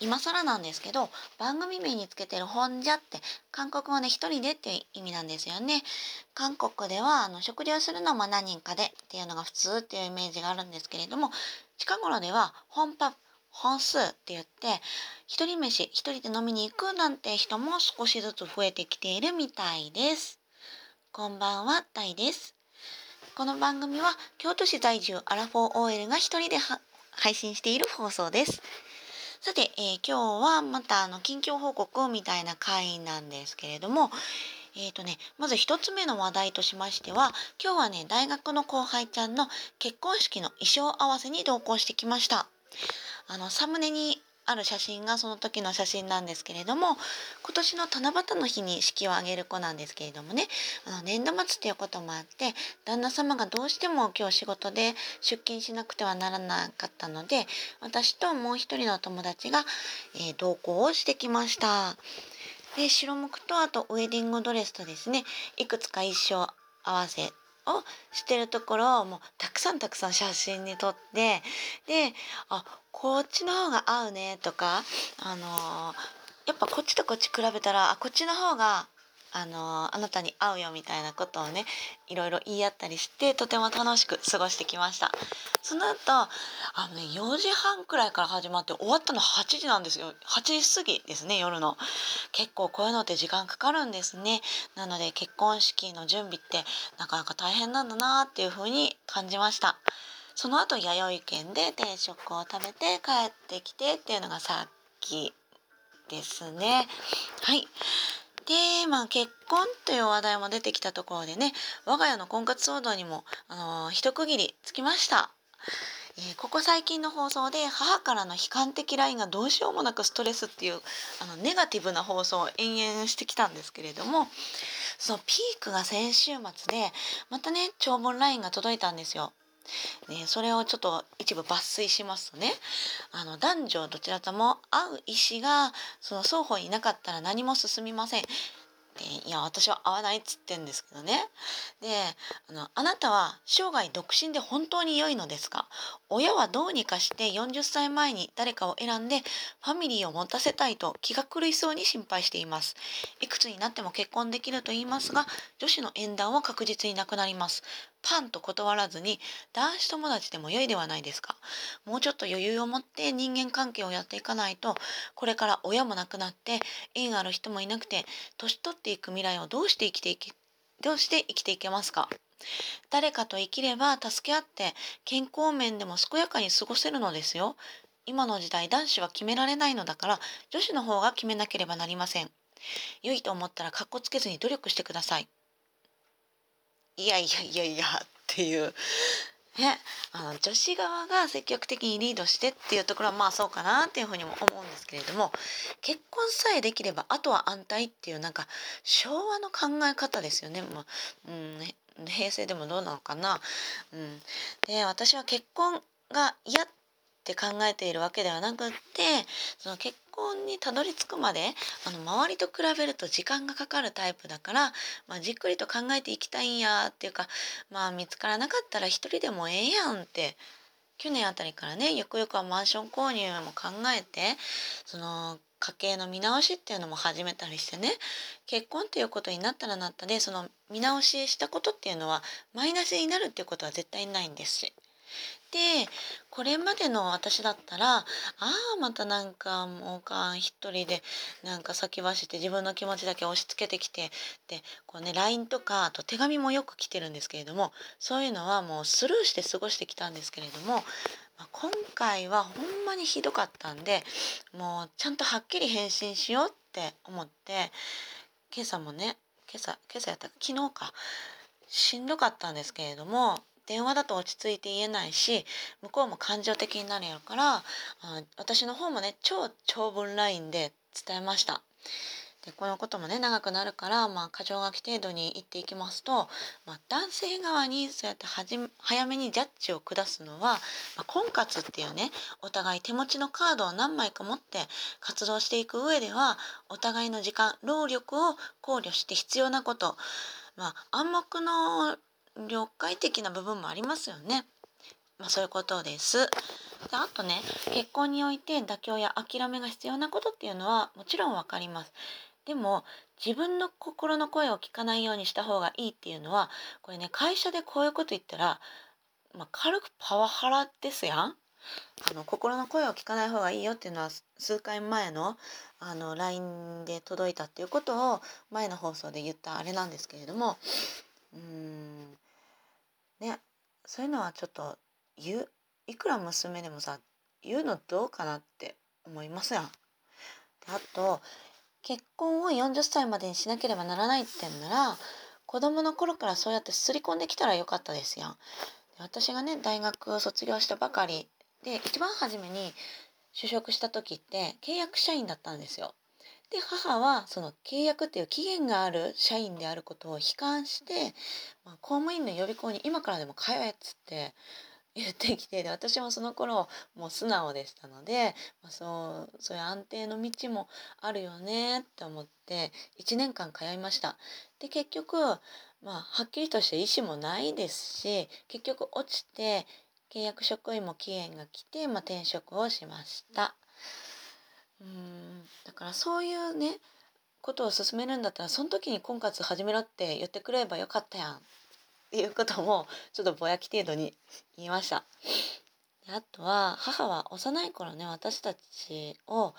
今更なんですけど番組名につけてる「本じゃ」って韓国語で一人でっていう意味なんですよね。韓国ではあの食事をするのも何人かでっていうのが普通っていうイメージがあるんですけれども近頃では本パ本数って言って一人飯一人で飲みに行くなんて人も少しずつ増えてきているみたいです。こんばんは、タイです。この番組は京都市在住アラフォー OL が一人で配信している放送です。さて、えー、今日はまたあの近況報告みたいな回なんですけれども、えーとね、まず1つ目の話題としましては今日はね大学の後輩ちゃんの結婚式の衣装合わせに同行してきました。あのサムネにある写真がその時の写真なんですけれども今年の七夕の日に式を挙げる子なんですけれどもねあの年度末っていうこともあって旦那様がどうしても今日仕事で出勤しなくてはならなかったので私ともう一人の友達が、えー、同行をしてきました。で白むくとあとウェディングドレスとですねいくつか衣装合わせをしてるところをもうたくさんたくさん写真に撮ってであこっちの方が合うねとかあのー、やっぱこっちとこっち比べたらあこっちの方があのあなたに合うよみたいなことをねいろいろ言い合ったりしてとても楽しく過ごしてきました。その後あのね4時半くらいから始まって終わったの8時なんですよ。8時過ぎですね夜の。結構こういうのって時間かかるんですね。なので結婚式の準備ってなかなか大変なんだなっていう風に感じました。その後弥生県で定食を食べて帰ってきてっていうのがさっきですね。はい。で、まあ、結婚という話題も出てきたところでね我が家の婚活騒動にも、あのー、一区切りつきました。えー、ここ最近の放送で母からの悲観的 LINE がどうしようもなくストレスっていうあのネガティブな放送を延々してきたんですけれどもそのピークが先週末でまたね長文 LINE が届いたんですよ。ね、それをちょっと一部抜粋しますとねあの男女どちらとも会う意思がその双方いなかったら何も進みません。でいや私は会わないっつってんですけどね。であのあなたは生涯独身で本当に良いのですか？親はどうにかして40歳前に誰かを選んでファミリーを持たせたいと気が狂いそうに心配しています。いくつになっても結婚できると言いますが女子の縁談は確実になくなります。パンと断らずに男子友達でも良いではないですか。もうちょっと余裕を持って人間関係をやっていかないとこれから親も亡くなって縁ある人もいなくて年取っていく未来をどうして生きていけどうして生きていけますか。誰かと生きれば助け合って健康面でも健やかに過ごせるのですよ。今の時代男子は決められないのだから女子の方が決めなければなりません。良いと思ったらかっこつけずに努力してください。いやいやいやいやっていう。ね、あの女子側が積極的にリードしてっていうところはまあそうかなっていうふうにも思うんですけれども結婚さえできればあとは安泰っていうなんか昭和の考え方ですよね。まあうん、平成でもどうなのかな。うん、で私は結婚が嫌って考えているわけではなくってその結婚にたどり着くまであの周りと比べると時間がかかるタイプだから、まあ、じっくりと考えていきたいんやっていうかまあ見つからなかったら一人でもええやんって去年あたりからねよくよくはマンション購入も考えてその家計の見直しっていうのも始めたりしてね結婚っていうことになったらなったでその見直ししたことっていうのはマイナスになるっていうことは絶対ないんです。しでこれまでの私だったらああまたなんかもうかん一人でなんか先走って自分の気持ちだけ押し付けてきてでこうね LINE とかあと手紙もよく来てるんですけれどもそういうのはもうスルーして過ごしてきたんですけれども、まあ、今回はほんまにひどかったんでもうちゃんとはっきり返信しようって思って今朝もね今朝今朝やった昨日かしんどかったんですけれども電話だと落ち着いて言えないし向こうも感情的になるやろからあ私の方もね超長文 LINE で伝えました。でこのこともね長くなるから、まあ、箇条書き程度に言っていきますと、まあ、男性側にそうやってはじ早めにジャッジを下すのは、まあ、婚活っていうねお互い手持ちのカードを何枚か持って活動していく上ではお互いの時間労力を考慮して必要なこと、まあ、暗黙の了解的な部分もありますよね。まあ、そういうことです。であとね結婚において妥協や諦めが必要なことっていうのはもちろん分かります。でも自分の心の声を聞かないようにした方がいいっていうのはこれね会社でこういうこと言ったら、まあ、軽くパワハラですやん。あの心の声を聞かない方がいいよっていうのは数回前のあの LINE で届いたっていうことを前の放送で言ったあれなんですけれどもうんねそういうのはちょっと言ういくら娘でもさ言うのどうかなって思いますやん。あと結婚を40歳までにしなければならないってんなら子供の頃からそうやってすり込んできたらよかったですやん。私がね大学を卒業したばかりで一番初めに就職した時って契約社員だったんですよ。で母はその契約っていう期限がある社員であることを悲観して、まあ、公務員の予備校に今からでも通えっつって言ってきてで私もその頃もう素直でしたので、まあ、そうそういう安定の道もあるよねって思って1年間通いました。で結局まあはっきりとした意思もないですし結局落ちて契約職員も期限が来て、まあ、転職をしました。うんだからそういうねことを進めるんだったらその時に婚活始めろって言ってくれればよかったやんっていうこともちょっとぼやき程度に言いました。であとは母は幼い頃ね私たちを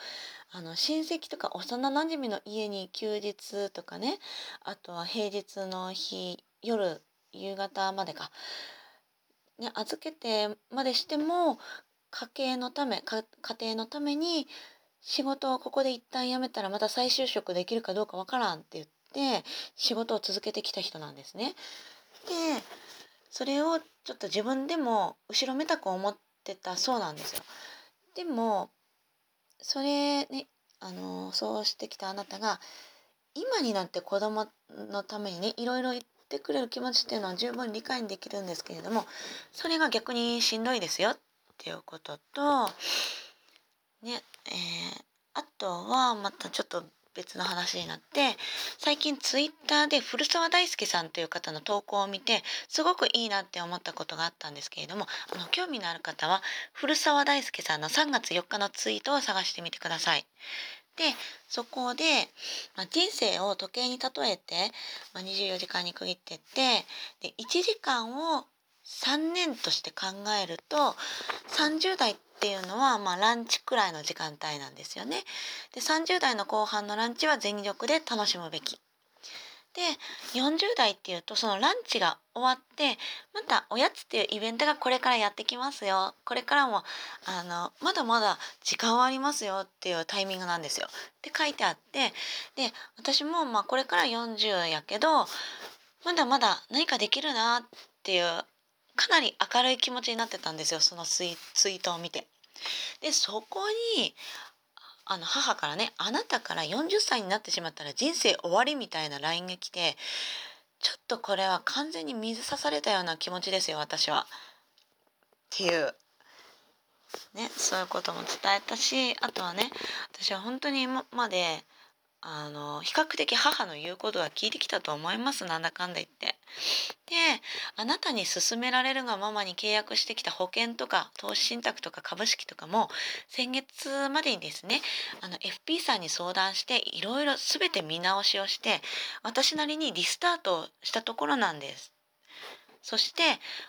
あの親戚とか幼なじみの家に休日とかねあとは平日の日夜夕方までか、ね、預けてまでしても家計のため家庭のために仕事をここで一旦辞めたらまた再就職できるかどうかわからんって言って仕事を続けてきた人なんですね。でそれをちょっと自分でも後ろめたく思ってたそうなんですよ。でもそれねあのそうしてきたあなたが今になって子供のためにねいろいろ言ってくれる気持ちっていうのは十分理解できるんですけれどもそれが逆にしんどいですよっていうこととねえー、あとはまたちょっと別の話になって最近ツイッターで古澤大輔さんという方の投稿を見てすごくいいなって思ったことがあったんですけれどもあの興味のある方は古澤大輔さんの3月4日のツイートを探してみてください。でそこで、まあ、人生を時計に例えて、まあ、24時間に区切ってってで1時間を3年として考えると30代っていうのは、まあ、ランチくらいの時間帯なんですよね。で30代の後半のランチは全力で楽しむべき。で40代っていうとそのランチが終わってまたおやつっていうイベントがこれからやってきますよこれからもあのまだまだ時間はありますよっていうタイミングなんですよ。って書いてあってで私もまあこれから40やけどまだまだ何かできるなっていうかなり明るい気持ちになってたんですよそのツイツイートを見て。でそこにあの母からね「あなたから40歳になってしまったら人生終わり」みたいな LINE が来てちょっとこれは完全に水刺されたような気持ちですよ私は。っていうねそういうことも伝えたしあとはね私は本当に今まであの比較的母の言うことは聞いてきたと思いますなんだかんだ言って。であなたに勧められるがままに契約してきた保険とか投資信託とか株式とかも先月までにですねあの FP さんに相談していろいろ全て見直しをして私なりにリスタートしたところなんです。そして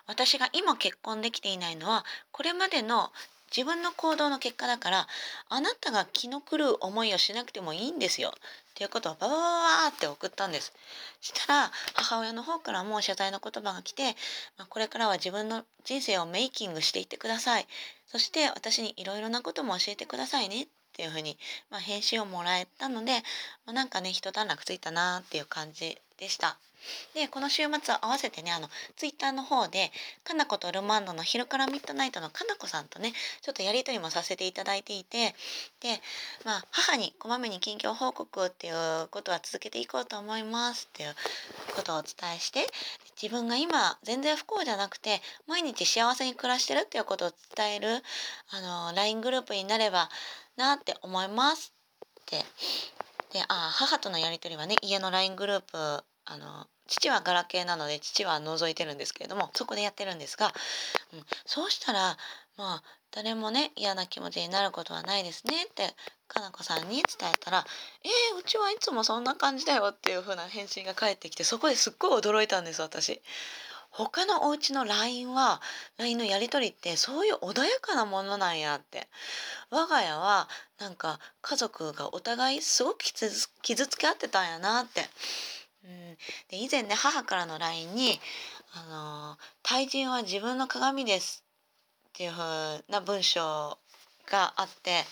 私が今結婚できていないのはこれまでの自分の行動の結果だからあなたが気の狂う思いをしなくてもいいんですよ。っていうことをババババって送ったんです。したら母親の方からも謝罪の言葉が来て、まあ、これからは自分の人生をメイキングしていってください。そして私にいろいろなことも教えてくださいね。っていうふうに、まあ、返信をもらえたので、まあ、なんかね一段落ついたなっていう感じでした。でこの週末を合わせてねあのツイッターの方でかなことルマンドの昼からミッドナイトのかなこさんとねちょっとやり取りもさせていただいていてでまあ母にこまめに近況報告っていうことは続けていこうと思いますっていうことをお伝えして自分が今全然不幸じゃなくて毎日幸せに暮らしてるっていうことを伝えるあの LINE グループになればなって思いますってであ母とのやり取りはね家の LINE グループあの父はガラケーなので父は覗いてるんですけれどもそこでやってるんですが、うん、そうしたらまあ誰もね嫌な気持ちになることはないですねってかなこさんに伝えたら「えー、うちはいつもそんな感じだよ」っていう風な返信が返ってきてそこですっごい驚いたんです私。他のお家の LINE は LINE のやり取りってそういう穏やかなものなんやって。我が家はなんか家族がお互いすごく傷つけ合ってたんやなって。うん、で以前ね母からの LINE に「あの対人は自分の鏡です」っていう風な文章があって。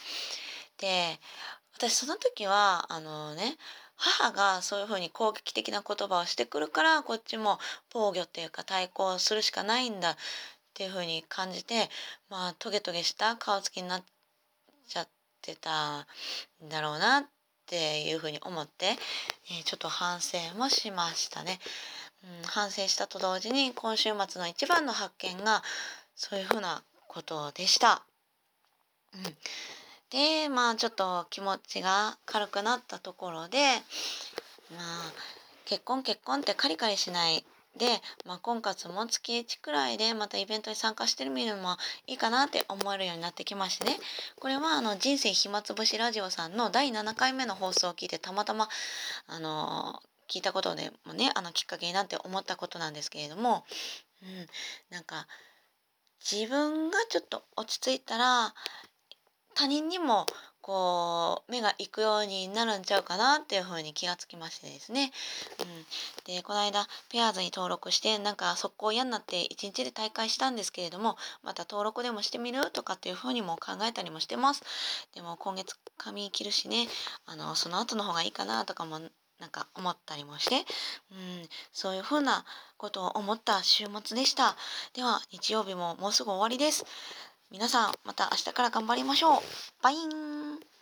で私その時はあのね母がそういうふうに攻撃的な言葉をしてくるからこっちも防御っていうか対抗するしかないんだっていうふうに感じてまあトゲトゲした顔つきになっちゃってたんだろうなっていうふうに思って、えー、ちょっと反省もしましたね。うん、反省したと同時に今週末の一番の発見がそういうふうなことでした。うんでまあちょっと気持ちが軽くなったところでまあ結婚結婚ってカリカリしないで、まあ、婚活も月1くらいでまたイベントに参加してみるのもいいかなって思えるようになってきましてね。これはあの人生暇つぶしラジオさんの第7回目の放送を聞いてたまたまあの聞いたことでもねあのきっかけになって思ったことなんですけれども、うん、なんか自分がちょっと落ち着いたら他人にもこう目が行くようになるんちゃうかなっていう風に気がつきましてですね。うん、でこの間ペアーズに登録してなんか速攻嫌になって1日で大会したんですけれどもまた登録でもしてみるとかっていう風にも考えたりもしてます。でも今月髪切るしねあのその後の方がいいかなとかもなんか思ったりもして、うん、そういう風なことを思った週末でした。では日曜日ももうすぐ終わりです。皆さんまた明日から頑張りましょう。バイン